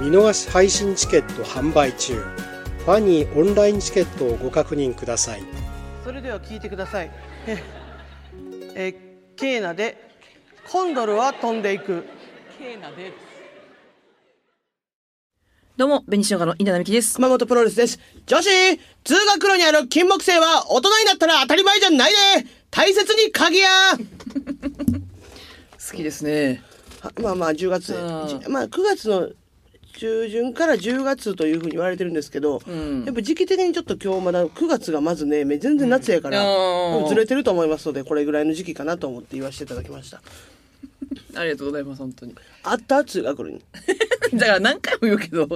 見逃し配信チケット販売中。ファニーオンラインチケットをご確認ください。それでは聞いてください。えーえーケーナでコンドルは飛んでいく。ケーナでどうも紅生姜の稲田美希です。熊本プロレスです。女子通学路にある金木犀は大人になったら当たり前じゃないで大切に鍵や。好きですね。はまあまあ10月。まあ9月の中旬から10月というふうに言われてるんですけど、ん。やっぱ時期的にちょっと今日まだ9月がまずねめ全然夏やから、うん。ずれてると思いますのでこれぐらいの時期かなと思って言わせていただきました。ありがとうございます本当に。あった通学路に。だから何回も言うけど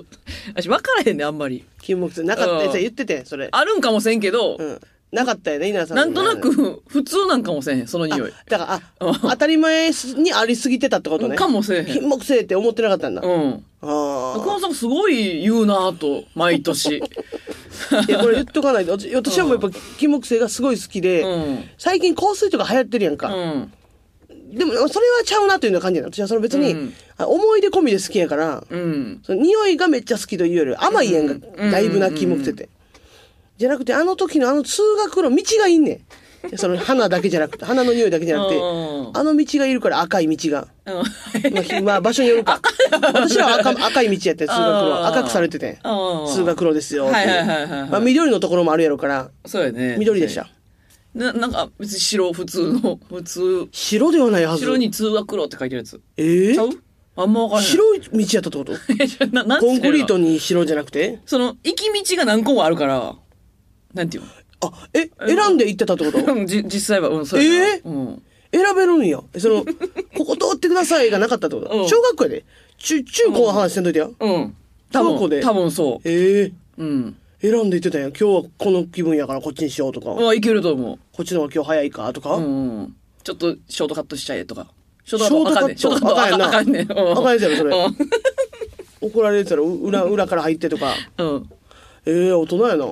私分からへんねあんまり。金木犀なかったうん。言っててそれ。あるんかもせんけど、うん。なかったよね稲田さんなんとなく普通なんかもせんその匂い。だからあうん当たり前にありすぎてたってことね。かもせえへん。金木犀って思ってなかったんだ、うんあ小野さんすごい言うなぁと毎年。あ いやこれ言っとかないと。私私はもうやっぱ金木犀がすごい好きで、うん。最近香水とか流行ってるやんか、うん。でもそれはちゃうなというような感じなの。私はその別に、うん。あ思い出込みで好きやから、うん。その匂いがめっちゃ好きというより甘いやんが、うんだいぶな金木犀って、じゃなくてあの時のあの通学路道がいいねんその花だけじゃなくて花の匂いだけじゃなくてうんあの道がいるから赤い道が。うん。まあひ、まあ、場所によるか。私らは赤赤い道やって、通学路。赤くされてて。通学路ですよ。はいはいはいはいはい。まあ、緑のところもあるやろから、そうやね。緑でした。ななんか別に白普通の普通。白ではないはず。白に通学路って書いてるやつ。ええちゃう？あんま分からない。白い道やったってこと？コンクリートに白じゃなくて？その行き道が何個もあるからなんていうあ、え、選んで行ってたってこと？のじ実際はうんそうやな。えー？うん。選べるんや。その、ここ通ってくださいがなかったってこと？うん。小学校やで？中、中高の話してんといてよ。うん。多小学校で分多分そええううん。選んで行ってたんや。今日はこの気分やからこっちにしようとか。まあいけると思こっちの方が今日早いかとか？ううん。うんちょっとショートカットしちゃえとか。ショートカットショートカット？あかんやんな。あかんねん。うん。あかんやつやろそれ。うん。怒られてたらう裏、裏から入ってとか。うん。ええ大人やな。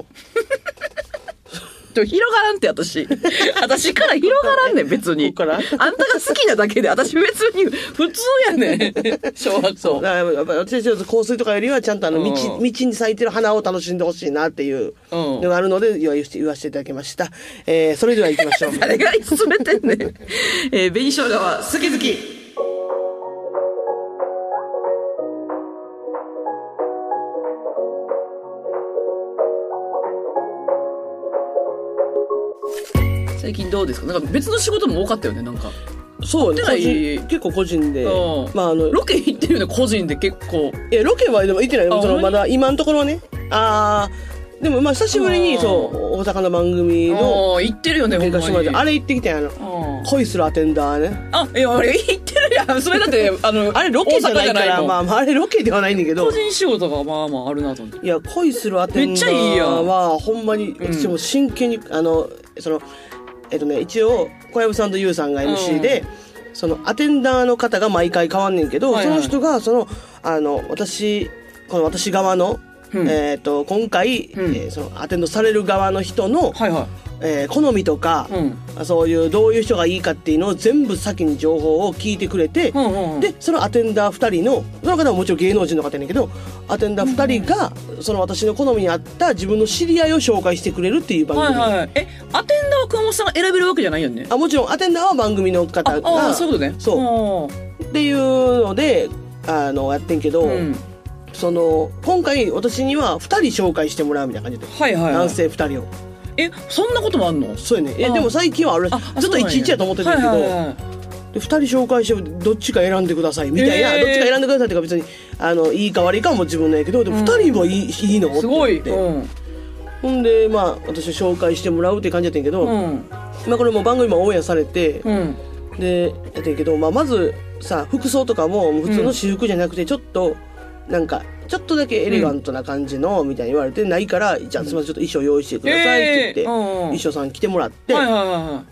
でも広がらんって私。私から広がらんねん別に。あんたが好きなだけで私別に普通やねん。小学校。だからやっぱり私はち香水とかよりはちゃんとあの道,、うん道に咲いてる花を楽しんでほしいなっていうのがあるので言わせて言わせていただきました。えー、それでは行きましょう。誰が進めてんねん。えー、紅生姜は好き好き。最近どうですか？なんか別の仕事も多かったよね、なんか。そう個人結構個人でうん。まああの、ロケ行ってるよね、個人で結構。いやロケはでも行ってないそのまだ今のところはね。あー、でもまあ久しぶりにうんそう、大阪の番組のああ、行ってるよね、ほんまあれ行ってきたんやあの、うん恋するアテンダーね。あ、いや、あれ言ってるやん。それだって、あの、あれロケじゃないから、まあまああれロケではないんだけど個。人仕事がまあまああるなと思って。いや恋するアテンダめっちゃいいやーんはほんまにん私も真剣に、あのそのえっとね一応小籔さんとユウさんが MC で、そのアテンダーの方が毎回変わんねんけど、はいはい。その人がそのあの私この私側の、うんえっと今回、うんえーそのアテンドされる側の人の、はいはえー好みとか、い。うん。そういうどういう人がいいかっていうのを全部先に情報を聞いてくれて、うんうんうん。でそのアテンダー2人のその方はもちろん芸能人の方やねんけどアテンダー2人がその私の好みに合った自分の知り合いを紹介してくれるっていう番組、はいはい。え、アテンダーは熊本さんが選べるわけじゃないよね？あもちろんアテンダーは番組の方あ、があそういうことね。そうっていうのであのやってんけど、うん。うん。その今回私には2人紹介してもらうみたいな感じで、はいはい、はい。男性2人をえ、そんなこともあんの？そうやねえあでも最近はあれあずっと11やと思ってたけど、はいはいはいで2人紹介してどっちか選んでくださいみたいな、えーどっちか選んでくださいっていうか別にあのいいか悪いかはもう自分のやけどでも2人もいい,、いいのすごい。うん。ほんでまあ私紹介してもらうって感じやったんやけど、うん。まあこれもう番組もオンエアされて、うん。でやってんけど、まあ、まずさ服装とかも普通の私服じゃなくてちょっとなんかちょっとだけエレガントな感じのみたいに言われてないから、じゃあすみませんちょっと衣装用意してくださいって言って、えーうんうん衣装さん来てもらって、はいはいはいは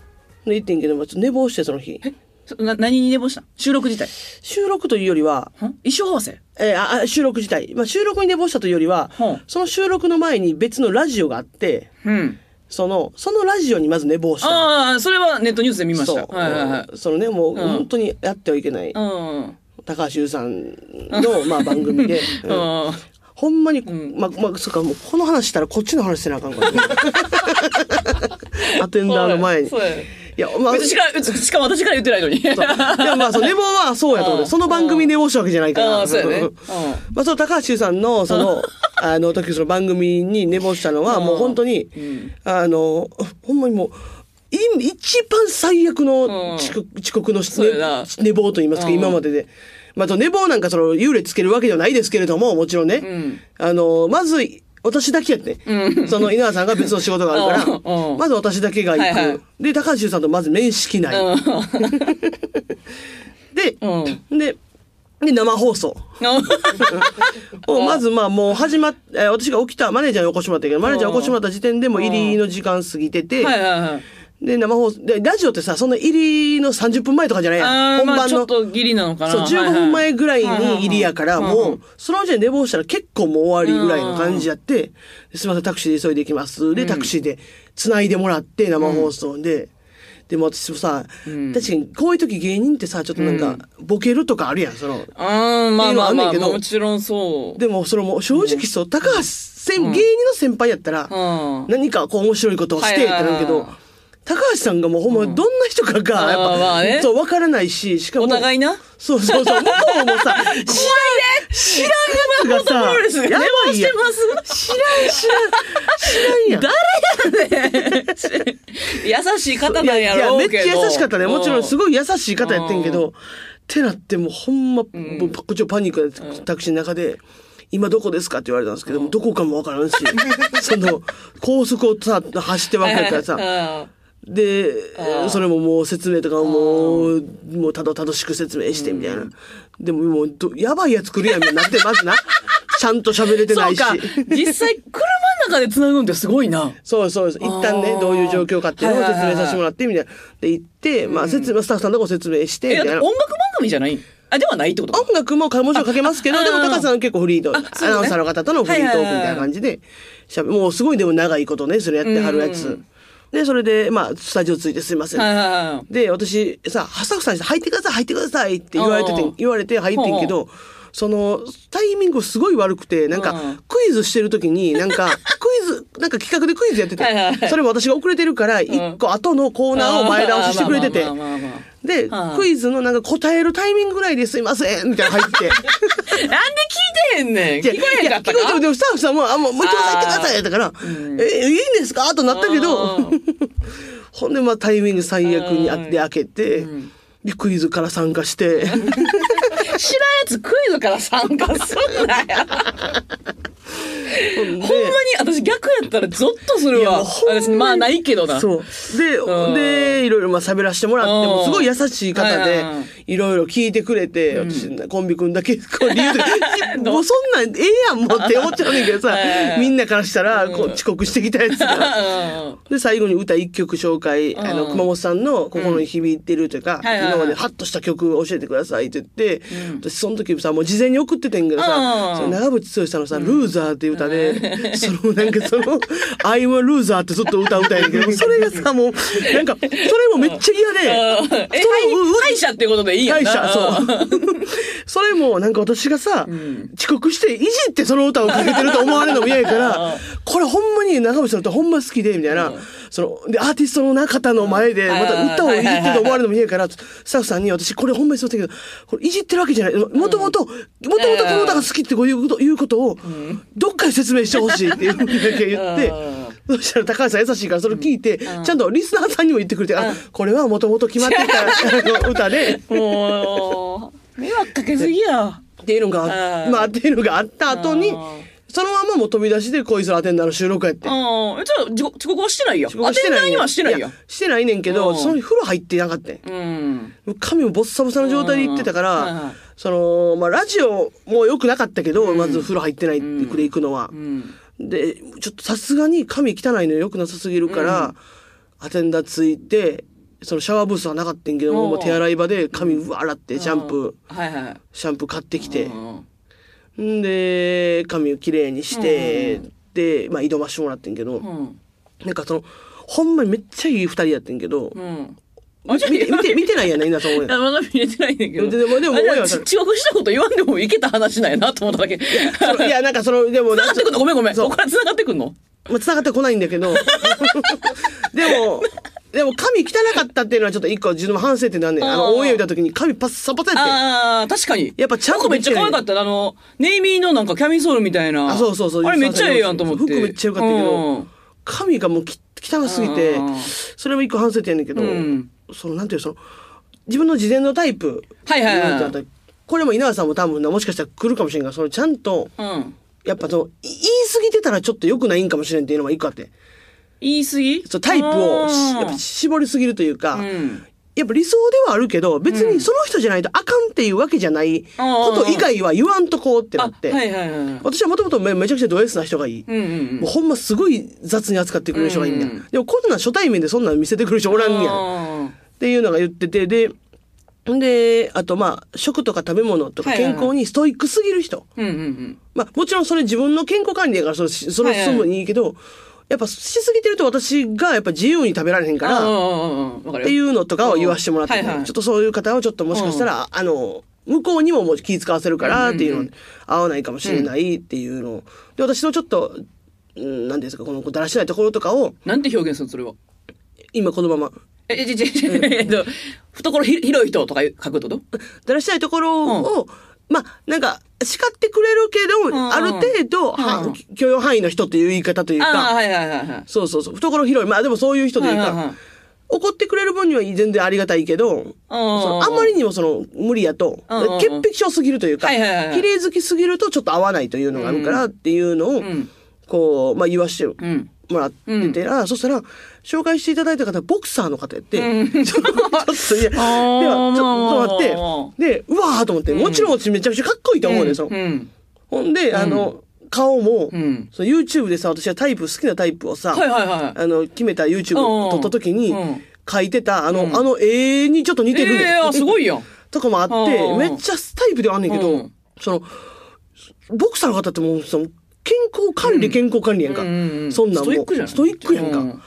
い。で行ってんけど、まあちょっと寝坊してその日そな何に寝坊したん収録自体。収録というよりは、ん？衣装合わせ？えーああ収録自体、まあ、収録に寝坊したというよりは、その収録の前に別のラジオがあってうん。そのそのラジオにまず寝坊したのああ、それはネットニュースで見ました。そう、はいはいはい。そのねもう、ん本当にやってはいけない、うん。高橋優さんの、まあ、番組で、う うんん。ほんまに、まあ、まあ、そっか、もうこの話したらこっちの話せなあかんからね。アテンダーの前に。いやまあ、しか、しかも私から言ってないのに。そうでもまあ、そう寝坊はそうやと思う。うんその番組に寝坊したわけじゃないから。そうや。まあ、その高橋優さんの、その、あの時その番組に寝坊したのは、うんもう本当に、んあの、ほんまにもう、い一番最悪の遅刻,、遅刻の寝坊と言いますか、うん今までで。まあ、と寝坊なんかその、幽霊つけるわけではないですけれども、もちろんね。んあの、まず、私だけやって。その、稲田さんが別の仕事があるから、うんうんまず私だけが行く。はいはいで、高橋優さんとまず面識ない。で、うん。で、で、生放送。をまずまあもう始まっ、えー私が起きた、マネージャーに起こしてもらったけど、マネージャーに起こしてもらった時点でもう入りの時間過ぎてて、はいはいはい。で、生放送、で、ラジオってさ、そんな入りの30分前とかじゃないやん。ああ、まあ本番の。ちょっとギリなのかな。そう、15分前ぐらいに入りやから、もうう、その時点で寝坊したら結構もう終わりぐらいの感じやって、すみません、タクシーで急いで行きます。で、タクシーで繋いでもらって、生放送で。でも私もさ、確かにこういう時芸人ってさ、ちょっとなんか、ボケるとかあるやん、その。うん、まあまあまあ、っていうのはあんねんけどもちろんそう。でも、それも正直そう、高橋先、芸人の先輩やったら、うん。何かこう面白いことをしてってなるけど高橋さんがもうほんまどんな人かが、やっあーまあねぱ、そう、わからないし、しかも、お互いな。そうそうそう、向こうもさ、知らん、知らんやつがさ、やばいやん。寝坊してます知らん、知らん、知らんや ん。優しい方なんやいや、ろうけど。めっちゃ優しかったね。もちろんすい。ごい優しい方やってんけど、ってなってもうほんま、こっちはパニックでタクシーの中で、今どこですかって言われたんですけども、どこかもわからんし、その、高速をさ、走ってばっかりからさ、さ。でそれももう説明とかもう、もうたどたどしく説明してみたいな。でももうど、やばいやつ来るやんみたいになって、まずな。ちゃんと喋れてないし。実際、車の中で繋ぐんってすごいな。そうそうそう。一旦ねどういう状況かっていうのを説明させてもらって、みたいな。で、行って、まあ、説明、スタッフさんのとこ説明して、え、みたいな音。楽番組じゃない？あ、ではないってこと？音楽もかもちろんかけますけど、あでも高橋さんは結構フリート、ねアナウンサーの方とのフリートークみたいな感じで、しゃべもうすごいでも長いことね、それやってはるやつ。で、それで、まあ、スタジオついてすいません。はいはいはい。で、私、さ、スタッフさんに入ってください、入ってくださいって言われててうん、言われて入ってんけど、その、タイミングすごい悪くて、なんかうん、クイズしてる時に、なんか、クイズ、なんか企画でクイズやっててはいはいは、い。それも私が遅れてるから、一個後のコーナーを前倒ししてくれててでうん、クイズのなん。か答えるタイミングぐらいですいません、みたいなの入って。なん。で聞いてへん。ねん。聞こえへん。かったいや聞こえてもスタッフさん。も、あ、もう、もう一度入ってくださいだから、え、いいん。ですかとなったけどう、ほん。で、まあ、タイミング最悪にあって開けて、で、クイズから参加して、知らんやつクイズから参加すんなよ。ほんまに私逆やったらゾッとするわ。私まあないけどな。そう。で、うん。で、いろいろまあ喋らせてもらって、うん。もうすごい優しい方はいではい。ろいろ聞いてくれて、私、コンビ組んだけ、こう理由とか、もうそんなんええやん、もうって思っちゃうねんけどさ みんなからしたら、こう遅刻してきたやつが。うん。で、最後に歌一曲紹介、あの、うん熊本さんの心に響いてるというか、今までハッとした曲を教えてくださいって言って、私その時さ、もう事前に送っててん。けどさ、長渕剛さんのさ、ルーザーっていう歌で、そのなんかその、I'm a loser ってずっと歌う歌やねんけど、それがさ、もう、なんか、それもめっちゃ嫌で、うん。え、そう敗者ってことでいいやんな。会社、そう。それも、なんか私がさ、遅刻して、いじってその歌をかけてると思われるのも嫌やから、これほんまに長渕さんの歌ほんま好きで、みたいな、その、で、アーティストのな方の前で、また歌をいじってると思われるのも嫌やから、スタッフさんに私、これほんまにそうだけど、これいじってるわけじゃない。もともと、もともとこの歌が好きってこういうこと、いうことを、どっかで説明してほしいっていうふうにだけ言って、そしたら高橋さん優しいからそれ聞いて、ちゃんとリスナーさんにも言ってくれて、あ、これはもともと決まってたあの歌で、もう、迷惑かけすぎや。っていうのが、うん。まあ、っていうのがあった後にうん、そのままもう飛び出しで恋するアテンダーの収録やって。ああ、えじゃあ、遅遅刻はしてないやん。遅刻してないねアテンダーにはしてないやん。してないねんけど、うんその日風呂入ってなかったん。うん。髪もボッサボサの状態で行ってたから、うんはいはいその、まあ、ラジオも良くなかったけど、まず風呂入ってないってくれ行くのは。うん。で、ちょっとさすがに髪汚いの良くなさすぎるから、アテンダーついて、そのシャワーブースはなかったんけども、うんもう手洗い場で髪うわ洗って、シャンプー、はいはい。シャンプー買ってきて、うんんで、髪をきれいにして、で、まあ、挑ましてもらってんけど、うん。なんかその、ほんまにめっちゃいい二人やってんけど、うん。見て、見て、見てないやねんな、そう思ういやまだ見れてないねんけど。でもでもあじゃあ親はち遅刻したこと言わんでもいけた話なんやなと思っただけ。そのいや、なんかその、でも、繋がってくんの？ごめんごめん。そこから繋がってくんの？まあ、繋がってこないんだけど、でも、でも髪汚かったっていうのはちょっと一個自分の反省点なんねん。あの、オンエア見た時に髪パッサパサやって。ああ、確かに。やっぱちゃんとめっちゃ可愛かったなあの、ネイミーのなんかキャミソールみたいな。あ、そうそうそう。あれめっちゃええやんと思って。服めっちゃ良かったけど、うん髪がもうき汚すぎてうん、それも一個反省点やねんけど、うんその、なんていうのその、自分の事前のタイプ。はいはいはいこれも稲葉さんも多分な、もしかしたら来るかもしれんが、そのちゃんと、うん。やっぱその、い言い過ぎてたらちょっと良くないんかもしれんっていうのが一個あって。言い過ぎ？そうタイプをやっぱ絞りすぎるというか、うん。やっぱ理想ではあるけど、別にその人じゃないとあかんっていうわけじゃないこと以外は言わんとこうってなあ、って。はいはいはい。私はもともとめめちゃくちゃド S な人がいい。うんうんうんもうほんますごい雑に扱ってくれる人がいいんだよ。うんでもこんなん初対面でそんなん見せてくる人おらんやん。っあていうのが言ってて、で、で、あとまあ、食とか食べ物とかはいはいはい健康にストイックすぎる人。まあ、もちろんそれ自分の健康管理だからそれ、それ進むにいいけど、やっぱしすぎてると私がやっぱ自由に食べられへんから。っていうのとかを言わしてもらって、はいはい。ちょっとそういう方はちょっともしかしたら、あの、向こうにももう気使わせるからっていうの、合わないかもしれないっていうの。で、私のちょっと、うん、なんていうんですか、このだらしないところとかを、なんて表現するのそれは？今このまま、え、え、ちちち、えっと、懐ひ広い人とか書くと？だらしないところを、まあ、なんか、叱ってくれるけど、んある程度、はうん許容範囲の人っていう言い方というああ、か、はいはいはいはい。そうそうそう、懐広い。まあでもそういう人というか、はいはいはい。怒ってくれる分には全然ありがたいけど、そのあんまりにもその無理やとうんうんうん、潔癖症すぎるというか、はいはいはい綺麗好きすぎるとちょっと合わないというのがあるからっていうのをん、こう、まあ言わしてうん。もらってて、あそしたら、紹介していただいた方、ボクサーの方やって、ちょっと、ちょっと、いや、では、ちょっと待って、で、うわーと思って、もちろん私めちゃくちゃかっこいいと思うね、その。うん。ほんで、あの、顔も、ん。その YouTube でさ、私はタイプ、好きなタイプをさ、はいはいはい。あの、決めた YouTube を撮った時にうん、書いてた、あの、あの絵にちょっと似てるねん。ええあすごいやん。とかもあってう、んめっちゃタイプではあんねんけどうん、その、ボクサーの方ってもう、その、健康管理、健康管理やんか。うんうんう。ん。そんなんもうストイックじゃんストイックやんか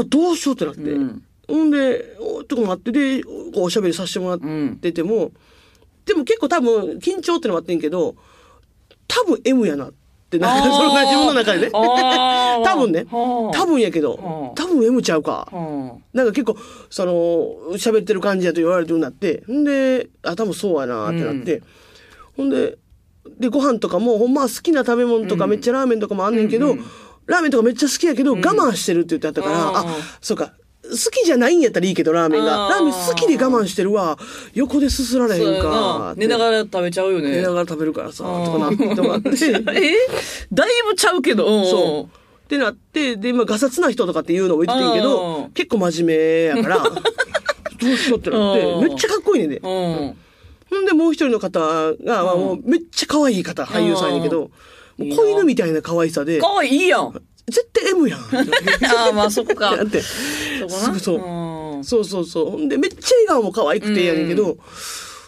うどうしようってなって。うん。ほんで、おとかもあって、で、こうおしゃべりさせてもらってても、でも結構多分、緊張ってのもあってんけど、多分 M やなって、なんか、その自分の中でね。多分ね。はあ多分やけどは、あ多分 M ちゃうか。うん。なんか結構、その、喋ってる感じやと言われるようになって、んで、あ、多分そうやなってなって、ほんで、で、ご飯とかも、ほんまは好きな食べ物とか、めっちゃラーメンとかもあんねんけど、ラーメンとかめっちゃ好きやけど、我慢してるって言ってあったから、うんあ、そうか、好きじゃないんやったらいいけど、ラーメンが。ラーメン好きで我慢してるわ、横ですすられへんか。寝ながら食べちゃうよね。寝ながら食べるからさ、とかなってもらって。え？だいぶちゃうけど。うんそう。ってなって、で、まあ、ガサツな人とかっていうのを言っててんけうどん、結構真面目やから、どうしようってなって、うんめっちゃかっこいいねんで。うん。ほんで、もう一人の方が、まあもうめっちゃ可愛い方、俳優さんやけど、子犬みたいな可愛さで、かわいいやん。絶対 M やん。ああ、まあそこか な。って。そこな。すぐそううんそうそうそう。ほんで、めっちゃ笑顔も可愛くてやねんけど、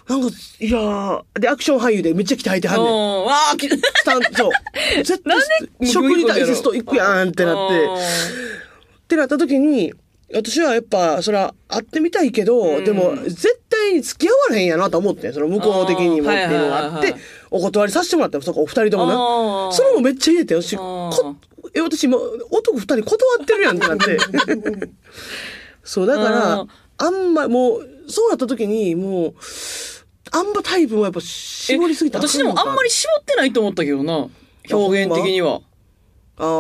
なんか、いやー、で、アクション俳優でめっちゃ鍛えてはんねん。うん。わあ、きスタンそう。絶対で食に対してストイックやんってなって。ってなった時に、私はやっぱ、それは会ってみたいけど、でも、絶対に付き合われへんやなと思ってんその向こう的にもっていうのがあってはいはいはいはい、お断りさせてもらったよ、そこお二人ともあな。ーそれもめっちゃ言えてよ。しえ、私今、男二人断ってるやんってなって。そう、だからあんま、もう、そうなった時に、もう、あんまタイプもやっぱ絞りすぎたら私でもあんまり絞ってないと思ったけどな。表現的には。り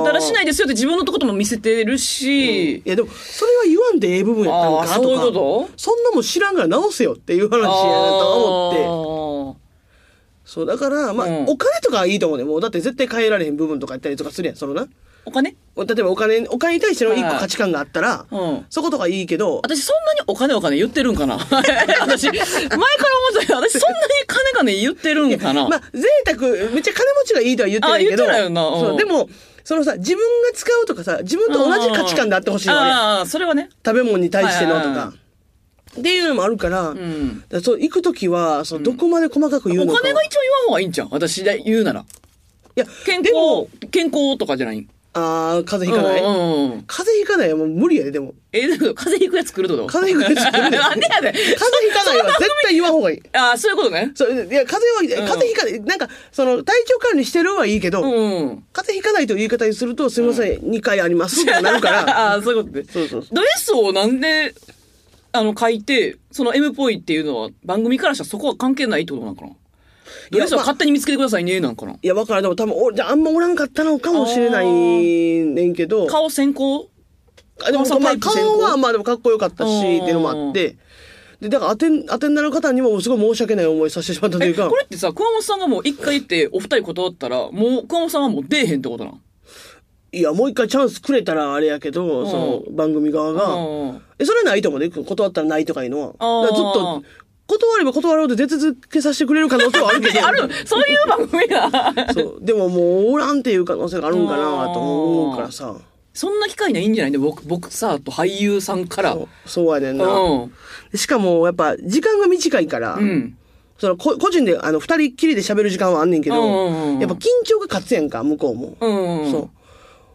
だらしないですよって自分のとことも見せてるし。いやでも、それは言わんでええ部分やったのかとか。そういうこと？そんなもん知らんから直せよっていう話やなと思って。そう、だから、まあ、うん。お金とかはいいと思うね。もう、だって絶対変えられへん部分とかやったりとかするやん、そのな。お金？例えばお金、お金に対しての一はい。個価値観があったら、うん。そことかいいけど、私そんなにお金お金言ってるんかな？私、前から思ってたけど、私そんなに金金言ってるんかな？まあ、贅沢、めっちゃ金持ちがいいとは言ってないけど、あ言ってないよな。うん。そう、でも、そのさ、自分が使うとかさ、自分と同じ価値観であってほしいのあれやん。ああ、それはね。食べ物に対してのとはいはいはか。っていうのもあるから、うん。そう、行くときは、そう、どこまで細かく言うおのか。金が一応言わん方がいいんじゃん私で言うなら。いや、健でも康、健康とかじゃない？あー、風邪ひかない。うんうんうん。風邪ひかないはもう無理やで、でも。え、だけど風邪ひくやつ来るってこと？風邪ひくやつ来るで なんでやで。風邪ひかないは絶対言わん方がいい。ああ、そういうことね。そう、いや、風邪は、風邪ひかない。なんか、その、体調管理してるはいいけど、うん。風邪ひかないという言い方にすると、すみません、2回ありますってなるから、ああ、そういうことね。そうそうそう。ド S をなんで、あの、書いて、その M っぽいっていうのは、番組からしたらそこは関係ないってことなんかな？ド S は勝手に見つけてくださいね、なんかな。いや、わからん。でも多分、おじゃああんまおらんかったのかもしれないねんけど、顔先行？あでも、顔まあ、顔はまあでもかっこよかったし、っていうのもあって、で、だからアテン、アテンダ方にもすごい申し訳ない思いさせてしまったといえ、うか。こ、れってさ、熊本さんがもう一回言って、お二人断ったら、もう熊本さんはもう出えへんってことなんいや、もう一回チャンスくれたらあれやけど、その番組側が、うんえ、それはないと思うね。断ったらないとかいうのは。ずっと、断れば断ろうと出続けさせてくれる可能性はあるけど。あるそういう番組が。そう。でももう、おらんっていう可能性があるんかなと思うからさ。そんな機会ないんじゃない？で、僕、僕さ、と俳優さんから。そうそうやねんな。うん。しかも、やっぱ、時間が短いから、うん。そのこ個人で、あの、二人っきりで喋る時間はあんねんけど、うんうんうんやっぱ緊張が勝つやんか、向こうも。うん。そう。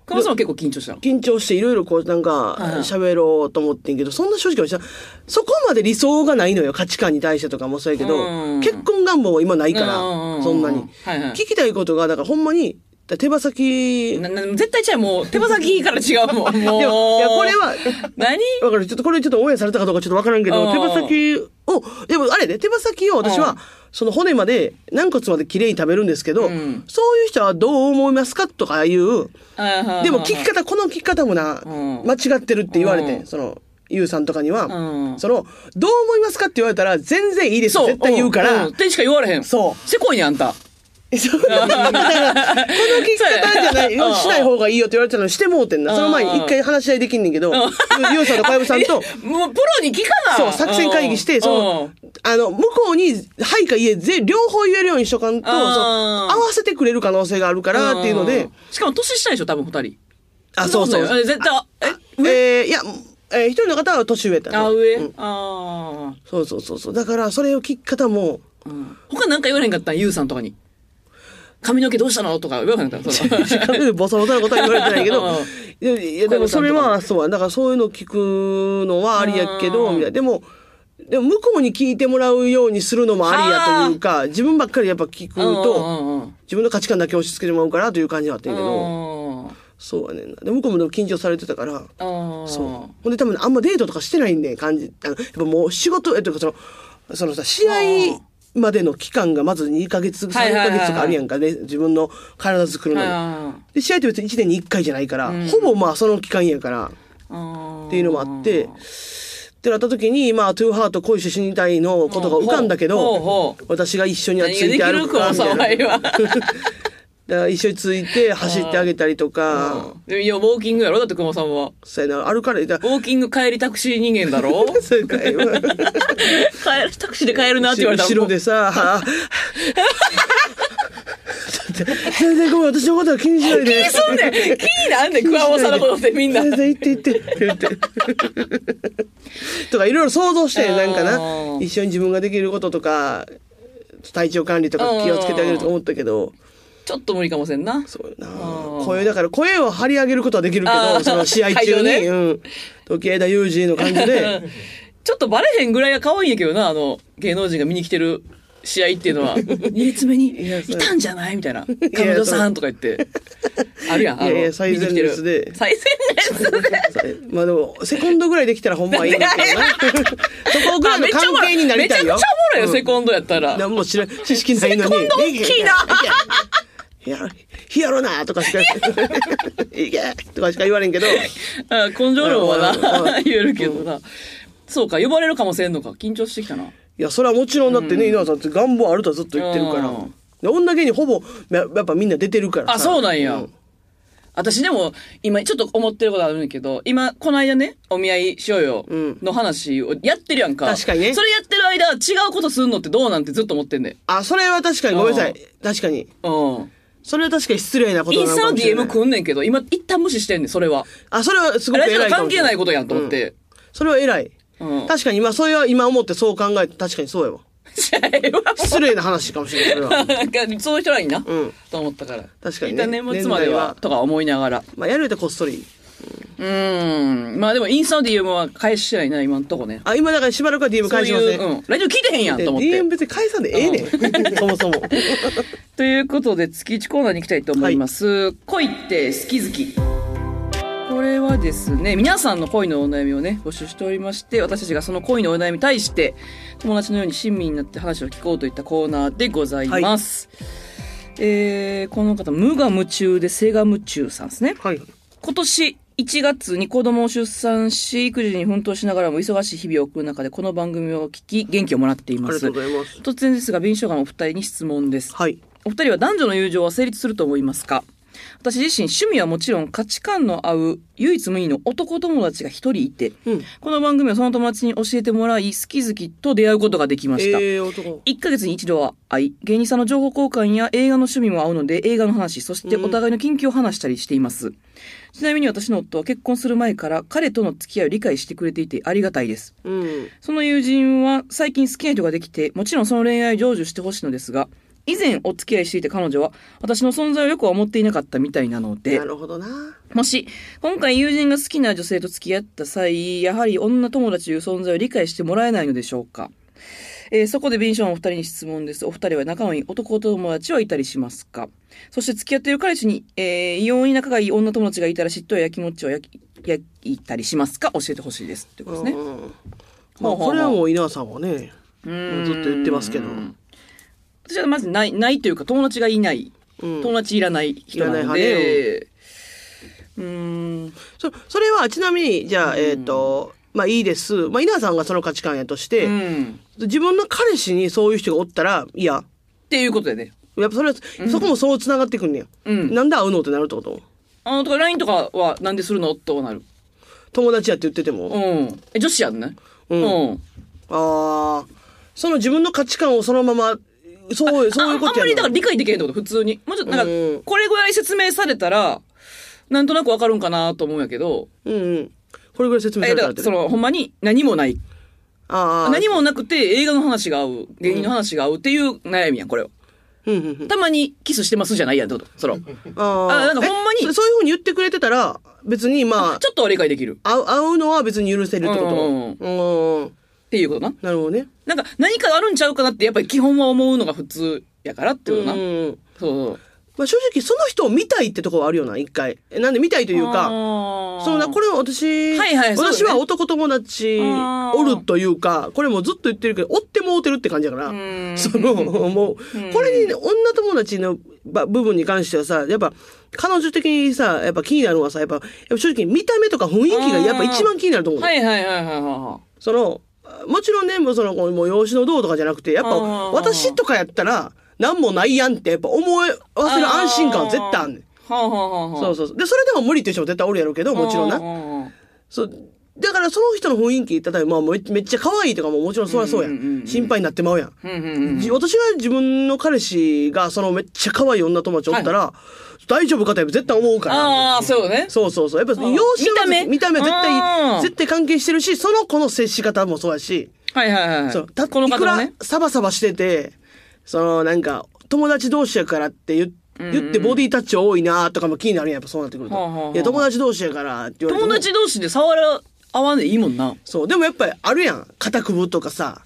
熊本さんは結構緊張したの。緊張していろいろこうなんかはい喋ろうと思ってんけど、そんな正直はそこまで理想がないのよ。価値観に対してとかもそうやけど、うん結婚願望は今ないから、そんなに。はいはい聞きたいことが、だからほんまに、手羽先、なな絶対ちゃう、もう、手羽先から違うもん。もう。でもいや、これは、何？わかる。ちょっとこれちょっとオンエアされたかどうかちょっとわからんけど、うん手羽先を、でもあれね、手羽先を私うん。は、その骨まで、軟骨まで綺麗に食べるんですけど、うん。そういう人はどう思いますかとかいう、でも聞き方、方、この聞き方もな、うん。間違ってるって言われて、うん。その、ゆうさんとかには、うん。その、どう思いますかって言われたら、全然いいです。絶対言うから、んん。ってしか言われへん。そう。せこいね、あんた。そうだ。から、この聞き方じゃない、うん。しない方がいいよって言われてたのにしてもうてんな。その前に一回話し合いできんねんけど、ゆうさんと小籔さんと、え もうプロに聞かな。そう、作戦会議して、その、あの、向こうに、はいかいえ、ぜ、両方言えるようにしとかんと、合わせてくれる可能性があるからっていうので、しかも年下でしょ、多分二人。あ、そうそう。え絶対、え、えーいや、えー一人の方は年上だねあ、上、うん。あそうそうそうそう。だから、それを聞き方も、あ、うん。他なんか言われへんかったん、ゆうさんとかに。髪の毛どうしたのとか言われへんかった？その。ボソボソなことは言われてないけど。うん、いや、でもそれは、そうや、だからそういうの聞くのはありやけど、うん。みたいな。でも、でも向こうに聞いてもらうようにするのもありやというか、自分ばっかりやっぱ聞くうんと、自分の価値観だけ押し付けてもらうからという感じはあったんやけど、うんそうやねんな。で、向こうもでも緊張されてたから、うんそう。ほんで多分あんまデートとかしてないんで、感じ。あの、やっぱもう仕事、えっと、その、そのさ、試合までの期間がまず2ヶ月、3はいはいはい。ヶ月とかあるやんかね。自分の体作るのに。うんで、試合って別に1年に1回じゃないから、うん。ほぼまあその期間やから、うんっていうのもあって、ってなった時に、まあ、トゥーハート恋して死にたいのことが浮かんだけどほ、私が一緒にはつ何ができるいて歩くか、みたいな。だから一緒について走ってあげたりとか、うん。いや、ウォーキングやろ？だって熊さんは。そうやな、歩かれたウ。ォーキング帰りタクシー人間だろ？そうか帰る、タクシーで帰るなって言われたら後ろでさ、全然ごめん、私のことは気にしないで。気にすんねん。気になんねん、熊本さんのことってみんな。全然行って行って、言って。とかいろいろ想像して、なんかうな、ん一緒に自分ができることとか、体調管理とか気をつけてあげると思ったけど、ちょっと無理かもしれんな。そうよなうん。声、だから声を張り上げることはできるけど、その試合中に、ねうん。時枝裕二の感じで、ちょっとバレへんぐらいが可愛いんやけどな、あの、芸能人が見に来てる試合っていうのは、二列目にいたんじゃない？みたいな。彼女さんとか言って。あるやん。あのいやいや最前列で最前列で。まあでも、セコンドぐらいできたらほんまはいいんだけどな。そこぐらいの関係になりたいよ。めちゃくちゃおもろいよ、うんセコンドやったら。何も知ら知識ないのに。セコンド大きいなヒやろ、ヒやろなとかしか、いけとかしか言われんけど、あ根性論はな、言えるけどな。そうか、呼ばれるかもせんのか。緊張してきたな。いや、それはもちろんだってね、稲葉さんって願望あるとはずっと言ってるから。うんで女芸人ほぼややっぱみんな出てるからさあ、そうなんや。うん私でも、今ちょっと思ってることあるんだけど、今、この間ね、お見合いしようようんの話をやってるやんか。確かにねそれやってる間、違うことするのってどうなんてずっと思ってんねあそれは確かにごめんなさいうん確かにうん。それは確かに失礼なことインスタのかもしれない。DM くんねんけど、今一旦無視してんねん、それは。あそれはすごくラジオ関係ないことやんと思って。それは偉い。うん。確かに今それは今思ってそう考えて確かに そうやわ。失礼な話かもしれないそれは。なんかそういう人らいいな、うん。と思ったから。確かにね。一旦年末まで年内は、はとか思いながら。まあやるとこっそりうーん。まあでも、インスタの DM は返してないな、今んとこね。あ今だからしばらくは DM 返しませんそういう、うん。ラジオ聞いてへんやんと思って。DM 別に返さんでええねん そもそも ということで、月1コーナーに行きたいと思います。恋って好き好き。これはですね、皆さんの恋のお悩みをね、募集しておりまして、私たちがその恋のお悩みに対して、友達のように親身になって話を聞こうといったコーナーでございます。えー、この方、無我夢中で性が夢中さんですね。はい今年1月に子供を出産し、育児に奮闘しながらも忙しい日々を送る中で、この番組を聞き、元気をもらっていますありがとう。ございます突然ですが、弁償がお二人に質問です。はいお二人は男女の友情は成立すると思いますか？私自身趣味はもちろん価値観の合う唯一無二の男友達が一人いて、うんこの番組はその友達に教えてもらい好き好きと出会うことができました。ええ男1ヶ月に一度は会い、芸人さんの情報交換や映画の趣味も合うので映画の話、そしてお互いの近況を話したりしています。ちなみに私の夫は結婚する前から彼との付き合いを理解してくれていてありがたいです。うん。その友人は最近好きな人ができて、もちろんその恋愛を成就してほしいのですが、以前お付き合いしていた彼女は私の存在をよくは思っていなかったみたいなのでな、るほどな。もし今回友人が好きな女性と付き合った際、やはり女友達という存在を理解してもらえないのでしょうかえーそこでビンションお二人に質問です。お二人は仲のいい男友達はいたりしますか？そして付き合っている彼氏に、えー異様に仲がいい女友達がいたら嫉妬や気持ちを焼き焼いたりしますか？教えてほしいです。ってことですね。うんまあこれはもう稲葉さんはねうんずっと言ってますけど私はまずない、ないというか友達がいない。うん友達いらない人なのいらないで、うーん。そそれはちなみにじゃあえっとまあいいです。まあ稲葉さんがその価値観やとしてうん。自分の彼氏にそういう人がおったらいや。っていうことで。ね。やっぱそれは、そこもそう繋がってくんねや、うん。なんで会うのってなるってこと？あの、とか LINE とかはなんでするの？となる。友達やって言ってても、うん。え、女子やんね？ううん。ん。ああその自分の価値観をそのままそうそういうことああんまりだからの理解できへんってこと、普通に。もうちょっと、なん。うんか、これぐらい説明されたら、なんとなくわかるんかなと思うんやけど、うんうんこれぐらい説明さえ、れたらってその、ほんまに何もない。ああ何もなくて映画の話が合う、芸人の話が合うっていう悩みやん、これは。うんうんうんたまにキスしてますじゃないやんってこと。その、ああなんかほんまにえそそういうふうに言ってくれてたら別にまあちょっとは理解できる。会う会うのは別に許せるってこと？うんうんっていうことな。なるほどねなんか何かあるんちゃうかなってやっぱり基本は思うのが普通やからってことな。うんそうそう。まあ正直その人を見たいってところはあるよな一回。えなんで見たいというかそうなこれは私、はいはい私は男友達おるというかこれもずっと言ってるけど追ってもうてるって感じだから。ん。そのもうこれにね女友達のば部分に関してはさやっぱ彼女的にさやっぱ気になるのはさやっぱやっぱ正直見た目とか雰囲気がやっぱ一番気になると思うの。はいはいはいはいはそのもちろんねもうそのもう養子のどうとかじゃなくてやっぱ私とかやったら何もないやんってやっぱ思わせる安心感は絶対あんねん。い。はあはあはあはあ。そうそうそう。で、それでも無理っていう人も絶対おるやろうけど、もちろんな。な。そう。だからその人の雰囲気、例えばまあめめっちゃ可愛いとかももちろんそりゃそうやうん。心配になってまうやん。うんうんうん。じ私が自分の彼氏がそのめっちゃ可愛い女友達おったら、大丈夫かって絶対思うから。ああ、そうよね。そうそうそう。やっぱうん容姿は見た目見た目は絶あ対、ー絶対関係してるし、その子の接し方もそうやし、はいはいはいはい。そう。たこのいくら。サバサバしてて、そのなんか、友達同士やからって言言ってボディタッチ多いなとかも気になるんや、やっぱそうなってくると。はあはあはあいや、友達同士やからって言われても。友達同士で触ら合わんでいいもんな。そう。でもやっぱりあるやん。肩組むとかさ。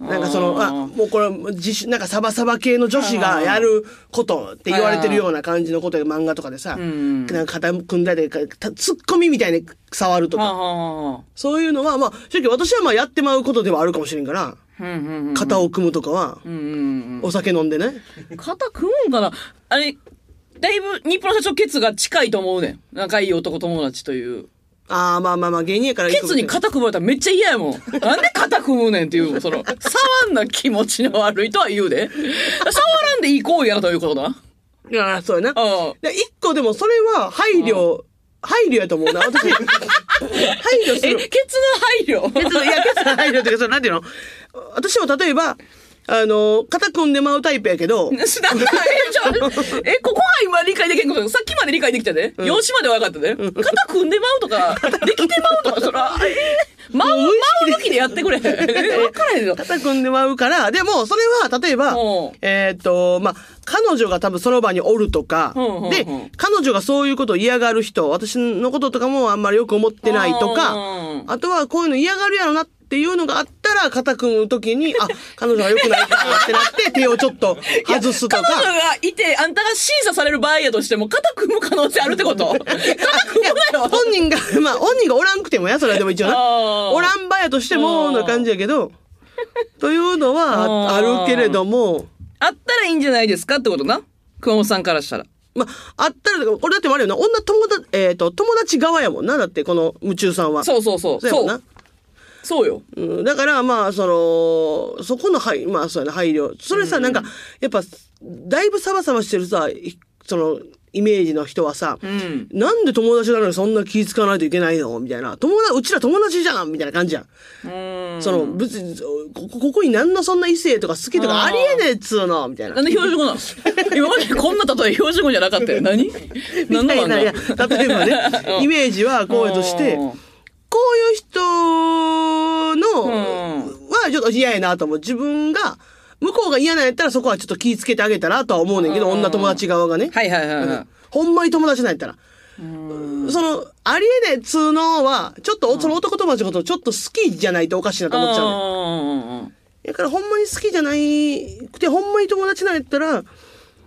なんかその、あもうこれ、自主、なんかサバサバ系の女子がやることって言われてるような感じのことで漫画とかでさ、んなんか肩組んだりツッコミみたいに触るとか、はあはあはあ。そういうのは、まあ、正直私はまあやってまうことではあるかもしれんから。肩を組むとかは、お酒飲んでね。うん。肩組むんかな？あれ、だいぶ日本の社長ケツが近いと思うねん。仲いい男友達という。ああ、まあまあまあ、芸人やからケツに肩組まれたらめっちゃ嫌やもん。なんで肩組むねんっていう、その、触んな気持ちの悪いとは言うで。触らんでいい行為やなということだ。いや、そうやな。うん。で一個でもそれは配慮、配慮やと思うな。私、配慮すえ、る。ケツの配慮。ケツいや、ケツの配慮っていうか、それなんていうの？私も例えば、あの、肩組んでまうタイプやけど、え、ここが今理解できんこと、さっきまで理解できたで。養子までは分かったで。肩組んでまうとか、できてまうとか、そら、えー、まう、まう向きでやってくれ。え分からへんよ。肩組んでまうから、でも、それは、例えばうん、えーっと、まあ、彼女が多分その場におるとかで、彼女がそういうことを嫌がる人、私のこととかもあんまりよく思ってないとかうん、あとはこういうの嫌がるやろなっていうのがあったら、肩組むときに、あ、彼女が良くないかってなって、手をちょっと外すと彼女か。がいて、あんたが審査される場合やとしても、肩組む可能性あるってこと？肩組むなよ。本人が、まあ、本人がおらんくてもや、それはでも一応な。おらんばやとしても、うんな感じやけど、というのはああるけれども、あったらいいんじゃないですかってことな？熊本さんからしたら。まあ、あったら、これだってあるよな。女友達、えっ、と、友達側やもんな。だって、この夢中さんは。そうそうそう。そうやもんな。そうよ。うん、だから、まあ、その、そこの配、まあ、そうやな、配慮。それさ、なんか、やっぱ、だいぶサバサバしてるさ、いその、イメージの人はさ、うん。なんで友達なのにそんな気使わないといけないの？みたいな。友達、うちら友達じゃん？みたいな感じやん。うん。その、別に、ここここに何のそんな異性とか好きとかありえねえっつうの？みたいなな。んで標準語なの？今までこんな例え標準語じゃなかったよ。何？何のいな、いや、画例えばね、イメージはこうやとして、うんこういう人の、うんはちょっと嫌やなと思う。自分が、向こうが嫌なんやったらそこはちょっと気ぃつけてあげたらとは思うねんけど、うん女友達側がね。はいはいはいはいうん。ほんまに友達なんやったら。うんその、ありえねえっつうのは、ちょっと、その男友達のことちょっと好きじゃないとおかしいなと思っちゃうねだからほんまに好きじゃないくて、ほんまに友達なんやったら、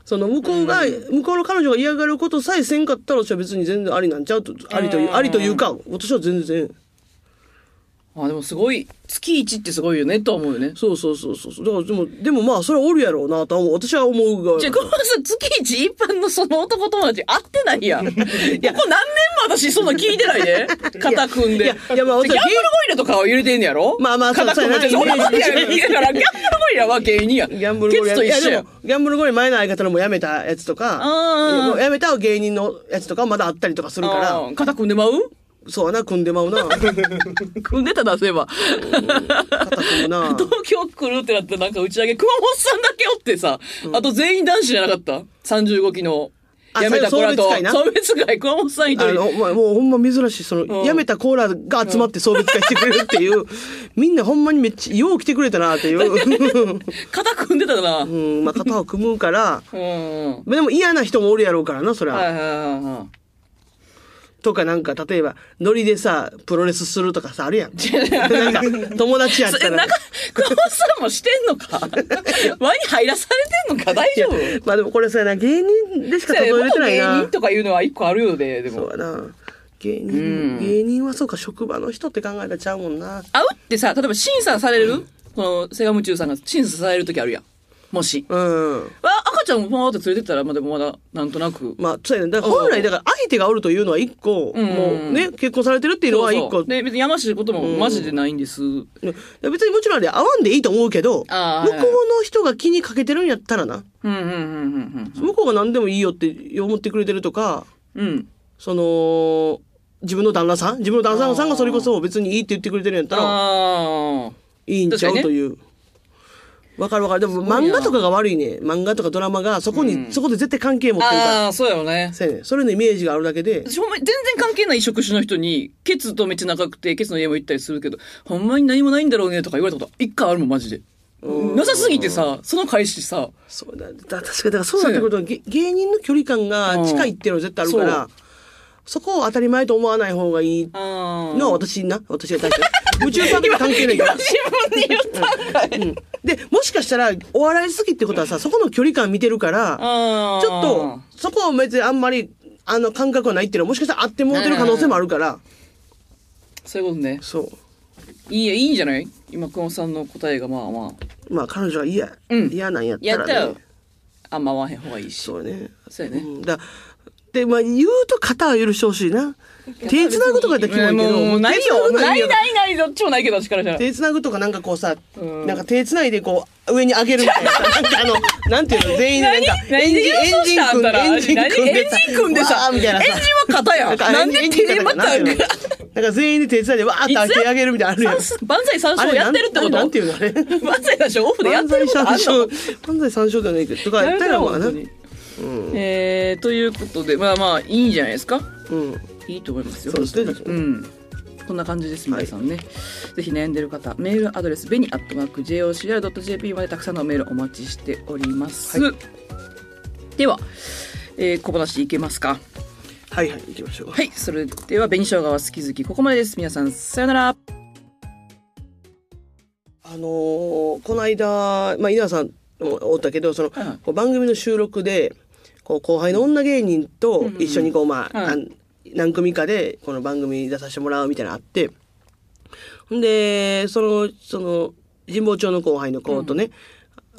その向こうが、向こうの彼女が嫌がることさえせんかったら、私は別に全然ありなんちゃうと、ありというう、んありというか、私は全然。あ、でもすごい、月一ってすごいよね、とは思うよね。そうそうそうそう。だからでも、でもまあ、それはおるやろうなとは思う。私は思うが。じゃあ、このさ、月一一般のその男友達会ってないやん。ここ何年も私そんな聞いてないで。肩組んで。いやいやまあギャンブルゴリラとかは入れてんねやろ？まあまあそう肩組んで。そんなことやから、ギャンブルゴリラは芸人やん。ギャンブルゴリラ。と一緒やギャンブルゴリラ前の相方のも辞めたやつとか、やめた芸人のやつとかまだあったりとかするから、うん肩組んでまう？そうやな、組んでまうな。組んでたな、そういえば。肩組むな。東京来るってなってなんか打ち上げ、熊本さんだけおってさ、あと全員男子じゃなかった ?35 期の。あ辞めた子らと、送別会な送別会、熊本さん一あの、人。お前もうほんま珍しい、その、うん辞めたコーラが集まって送別会してくれるっていう、みんなほんまにめっちゃ、よう来てくれたなっていう。肩組んでたな。ううん。ん、まあ、肩を組むから、うん。でも嫌な人もおるやろうからな、それは。はいはいはいはい。とかなんか、例えば、ノリでさ、プロレスするとかさ、あるやん。なんか、友達やったらなん。か、熊本さんもしてんのか？輪に入らされてんのか？大丈夫？まあでもこれさやな、芸人でしかそうや例えれてない元芸な人。とかいうのは一個あるよね、でも。そうやな。芸人、うん芸人はそうか、職場の人って考えたらちゃうもんな。会うってさ、例えば審査される？この、セガムチューさんが審査される時あるやん。もし。うん。あ、赤ちゃんもポーって連れてったら、まあでもまだ、なんとなく。まあ、そうやね。だから本来、だから相手がおるというのは一個、うんもうね、結婚されてるっていうのは一個。そうそうで、別にやましいこともマジでないんです。ね別にもちろんね、会わんでいいと思うけど、向こうの人が気にかけてるんやったらな、うんうんうんうん向こうが何でもいいよって思ってくれてるとか、うん。うん。その、自分の旦那さん自分の旦那さんがそれこそ別にいいって言ってくれてるんやったら、ああ。いいんちゃうという。わかるわかる。でも漫画とかが悪いね。漫画とかドラマがそこに、うんそこで絶対関係持ってるから。ああ、そうやろね。そうやね。それのイメージがあるだけで。私ほんまに全然関係ない職種の人に、ケツとめっちゃ仲良くて、ケツの家も行ったりするけど、ほんまに何もないんだろうねとか言われたこと一回あるもん、マジで。なさすぎてさ、その返しさ、そうだ。だ確かに、だからそうなってくると、げ芸人の距離感が近いっていうのは絶対あるから、そこを当たり前と思わない方がいいあのは私な。私が大して。宇宙さんとか関係ないから。自分に言ったんかい。うんで、もしかしたら、お笑い好きってことはさ、そこの距離感見てるから、ちょっと、そこは別にあんまり、あの、感覚はないっていうのは、もしかしたらあってもうてる可能性もあるから、そういうことね。そう。いいや、いいんじゃない？今、熊本さんの答えがまあまあ。まあ、彼女は嫌、うん嫌なんやったらね。やったら、あんま合わへん方がいいし。そうね。そうやね。うん、だで、まあ、言うと肩は許してほしいな。手繋ぐとかやったらキモいけど、もうないよ。ないないない、どっちもないけど、力じゃない。手繋ぐとかなんかこうさ、うんなんか手繋いでこう、上に上げるみたいな。なんかあの、なんていうの、全員でなんか、何？エンジン、何エンジン組んで、何エンジン組んでさ、エンジン組んでさみたいなさ。エンジンは肩やん。なんで手でまた、なんか全員で手伝いでわーって手上げるみたいなのあるやん。万歳三唱やってるってこと？なんていうのあれ？万歳三唱オフでやってることあんの？万歳三唱、万歳三唱じゃないけど、とかやったらまあな。本当にえー、ということで、まあまあ、いいんじゃないですか？うん。いいと思いますよ。そうですねうん。こんな感じです、皆さんね。ぜひ悩んでる方、メールアドレス、ベニアットマーク JOCR.jp までたくさんのメールお待ちしております。では、えー、小話いけますか？はいはい、行きましょう。はい、それでは、紅生姜は好き好き、ここまでです。皆さん、さよなら。あのーこの間、まあ、稲田さんもおったけど、その、はい番組の収録で、こう後輩の女芸人と一緒にこう、まあ、何組かでこの番組出させてもらうみたいなのあって、ほんで、その、その、神保町の後輩の子とね、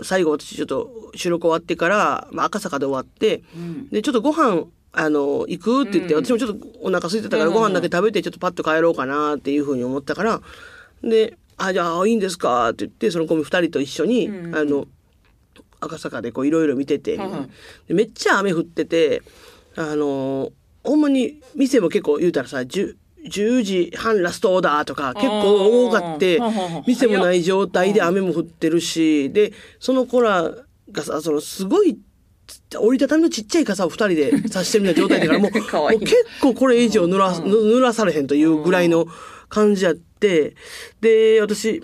最後私ちょっと収録終わってから、まあ、赤坂で終わって、で、ちょっとご飯、あの、行くって言って、私もちょっとお腹空いてたからご飯だけ食べてちょっとパッと帰ろうかなっていうふうに思ったから、で、あ、じゃあいいんですかって言って、その子二人と一緒に、あの、赤坂でこういろいろ見てて、はいはい。でめっちゃ雨降ってて、あのほんまに店も結構言うたらさ、10, 10時半ラストオーダーとか結構多かって店もない状態で雨も降ってるし、で、その子らがさ、そのすごい、折りたたみのちっちゃい傘を二人で差してるような状態だから、もう 結構これ以上濡ら、濡らされへんというぐらいの感じやって、で、私、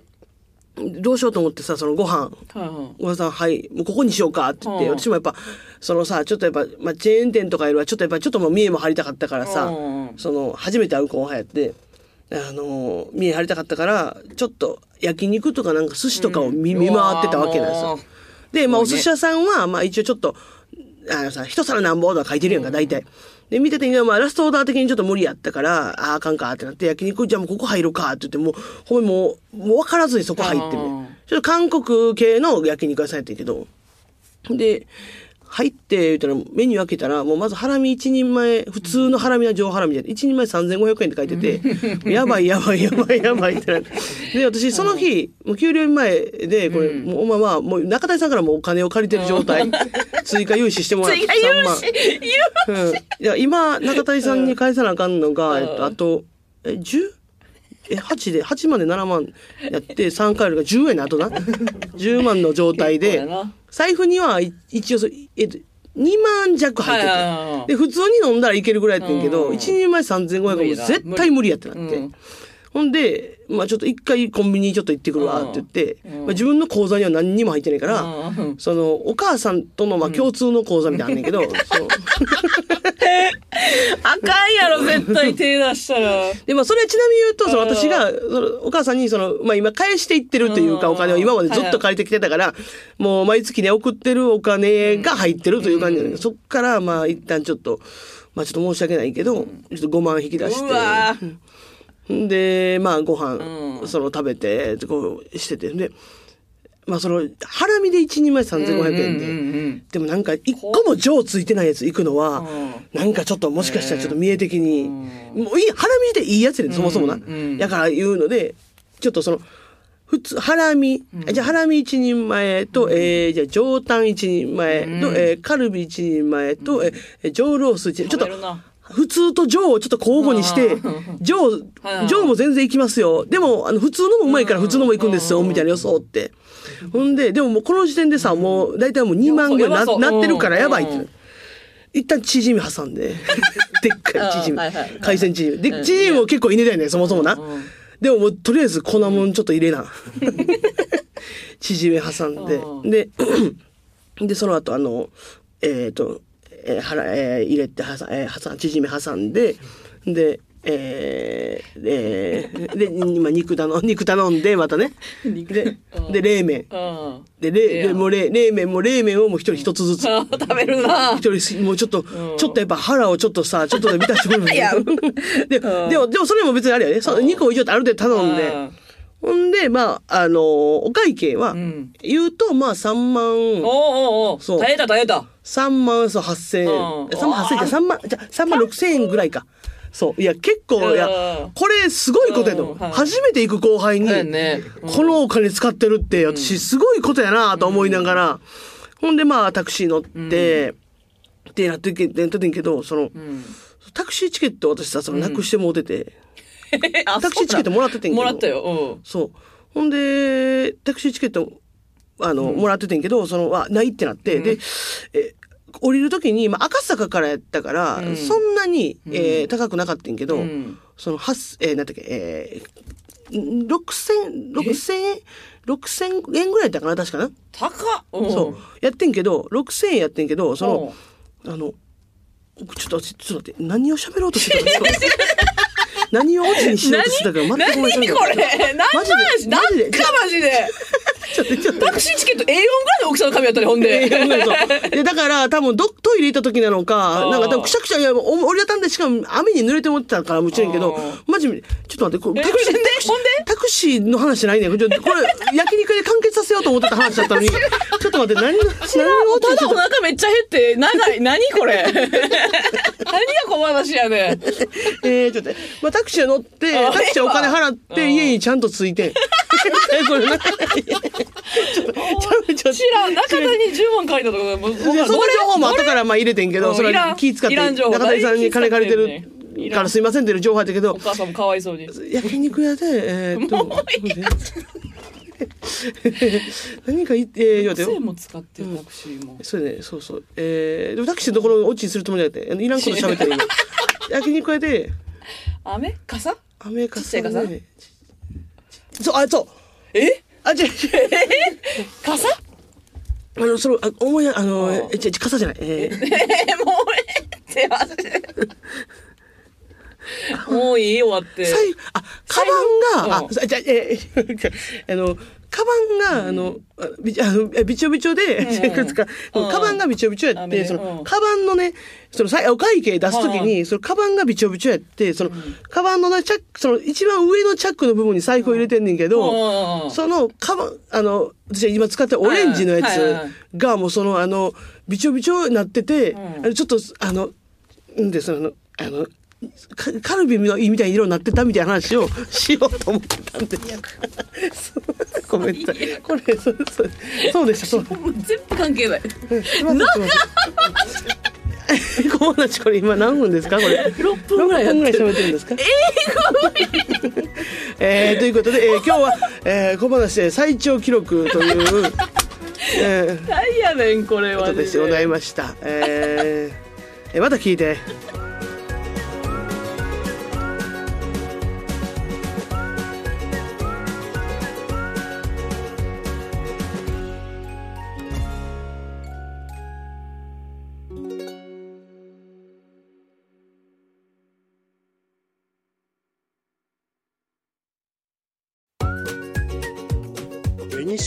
どうしようと思ってさ、そのご飯、はいはおばさん、はい、もうここにしようかって言って、うん。私もやっぱ、そのさ、ちょっとやっぱ、まあ、チェーン店とかよりは、ちょっとやっぱ、ちょっともう見栄も張りたかったからさ、うんその、初めて会う後輩やって、あの、見栄張りたかったから、ちょっと焼肉とかなんか寿司とかを見,、見回ってたわけなんですよ。で、まあ、お寿司屋さんは、まあ、一応ちょっと、あのさ、一皿なんぼとか書いてるやんか、大体。で、見てて、まあ、ラストオーダー的にちょっと無理やったから、ああ、あかんかってなって、焼肉、じゃあもうここ入るかって言って、もう、ほんまにもう、もう分からずにそこ入ってね。ちょっと韓国系の焼肉屋さんやったんやけど、で、入って、言ったら、メニュー開けたら、もうまずハラミ一人前、普通のハラミは上ハラミで、一人前3500円って書いてて、やばいやばいやばいやばいってなって。で、私、その日、もう給料日前で、これ、もう、まあまあ、もう中谷さんからもお金を借りてる状態、追加融資してもらって、追加融3万資。いや、今、中谷さんに返さなあかんのが、えっと、あと、え、10? え、8で、8万で7万やって、3回あるから10円な、あとな。10万の状態で財布には、い一応そ、えっと、2万弱入ってはいはい。で、普通に飲んだらいけるぐらいやってんけど、うん一人前3500円も絶対無理やってなってうん。ほんで、まあちょっと一回コンビニちょっと行ってくるわって言って、うん。まあ自分の口座には何にも入ってないから、うん。その、お母さんとのまあ共通の口座みたいなんねんけど、そう。あかんやろ、絶対手出したら。で、まあ、それはちなみに言うと、そのうん。私が、そのお母さんに、その、まあ、今返していってるというか、うんお金を今までずっと借りてきてたから、もう毎月ね、送ってるお金が入ってるという感じなんだけど、そっから、まあ、一旦ちょっと、まあ、ちょっと申し訳ないけど、ちょっと5万引き出してで、まあ、ご飯、うん。その、食べて、こう、してて、で、まあ、その、ハラミで1人前3500円で、うんうんうんでもなんか、一個も上ついてないやつ行くのは、うなんかちょっともしかしたらちょっと見え的に、もういい、ハラミでいいやつやねんそもそもな。うんうんやから言うので、ちょっとその、普通、ハラミ、じゃあハラミ一人前と、えー、じゃあ上タン一人前と、うん。えーカルビ一人前と、えー、上ロース一人、ちょっと普通と上をちょっと交互にしてうん、上はい、上も全然いきますよ。でも、あの、普通のもうまいから普通のも行くんですよ、みたいな予想って。ほんで、でももうこの時点でさ、もう大体もう2万ぐらいななってるからやばいってうん。一旦チヂミ挟んで、でっかいチヂミあーはいはい。海鮮チヂミ。うんで、チヂミも結構いねだよね、そもそもなうん。でももうとりあえず粉もんちょっと入れな。チヂミ挟んうんで。で、で、その後あの、えっと、えー、はら、えー入れて挟ん、えー、挟ん、チヂミ挟んで、で、えー、えーで、今肉頼ん、肉頼んで、またね。肉でうん、で、冷麺。うん。で、冷、でもう冷、冷麺も冷麺をもう一人一つずつ。あ 食べるな。一人もうちょっと、んちょっとやっぱ腹をちょっとさ、ちょっとで満たしてくる いやで、でも、でもそれも別にあれやね。その肉を一応ある程度頼んで、ほんで、まあ、あのーお会計は、うん。言うと、まあ、3万、おうおうおう。そう耐えた耐えた。3万そう8000円。うん3万8000円じゃ、3万、じゃ、3万6000円ぐらいか。そう。いや、結構、いやうん、これすごいことやと初めて行く後輩に、このお金使ってるって、私すごいことやなと思いながら、ほんで、まあ、タクシー乗って、ってなってけ、なっててんけど、その、うん。タクシーチケット私さ、その、なくしてもうてて、あタクシーチケットもらっててんけど。もらったよ。そう。ほんで、タクシーチケット、あの、もらっててんけど、その、あ、ないってなって、で、え、降りるときに、まあ、赤坂からやったから、うん。そんなに、えー高くなかったんけど、うん。その、はす、えー、なんだっけ、えー、6000、6000円、6000円ぐらいやったかな、確かな？高っ。うん。そう。やってんけど、6000円やってんけど、その、あの、ちょっと、ちょっと待って、何を喋ろうとしてたんですか？何をオチにしようとしてたか全く何思い浮かんこれ？マジで？マジマジで。ちょっと、ちょっと。タクシーチケット A4 ぐらいの大きさの紙やったね、ほんで。でだから、多分ど、トイレ行った時なのか、なんか多分くしゃくしゃ、いや、お折りたたんでしかも雨に濡れて思ってたからもちろんやけどマジで、ちょっと待って、こタクシー、タクシーの話じゃないね。んこれ、これ焼肉で完結させようと思ってた話だったのに、ちょっと待って、何の、何をただお腹めっちゃ減って、長い。何これ？何が小話やねん。えー、ちょっとまあ、タクシー乗って、あタクシーお金払って、うん家にちゃんと着いて。え、これな、ちょっと、ちょっと、ちょっ知らん。中田に10万書いたとか、もう、と、その情報も後からまあ入れてんけど、それは気使って、中谷さんに金借りてるからすいませんっていう情報やったけどお、母さんもかわいそうに。焼肉屋で、えーっと、何か言って、言うて6000も使ってるタクシーも。そうね、そうそう。えー、でもタクシーのところオチにするつもりじゃなくて、いらんこと喋ってる今。焼肉屋で、雨？傘？アメリカちっちゃい傘？ね。そう、あ、そう。え？あ、違う違う。傘？あの、その、あ、思いや、あのあ、え、違う、傘じゃない。えー、えー、もうええってマジで。もういい終わって。あ、カバンが、あ、じゃ、えー、あの、カバンが、あの、あび、あの、えびちょびちょで、ん。いくつか、うん。カバンがびちょびちょやって、そのう、ん。カバンのね、その、さお会計出すときに、その、カバンがびちょびちょやって、その、カバンのね、チャック、その、一番上のチャックの部分に財布を入れてんねんけど、うん。その、カバン、あの、私が今使ってるオレンジのやつが、もうその、あの、びちょびちょになってて、ちょっと、あの、んで、その、あの、カカルビのみたいな色になってたみたいな話をしようと思ってたんで。そ うごめんなさい。これ、そう、そう、そうでした、そう。全部関係ない。小話これ今何分ですかこれ。6分ぐらいや6分ぐらいってる。喋ってるんですかえー、ということで、えー今日は、えー、小話で最長記録という、えー、何やねん、これは。ことでございました。えー、えーまた聞いて。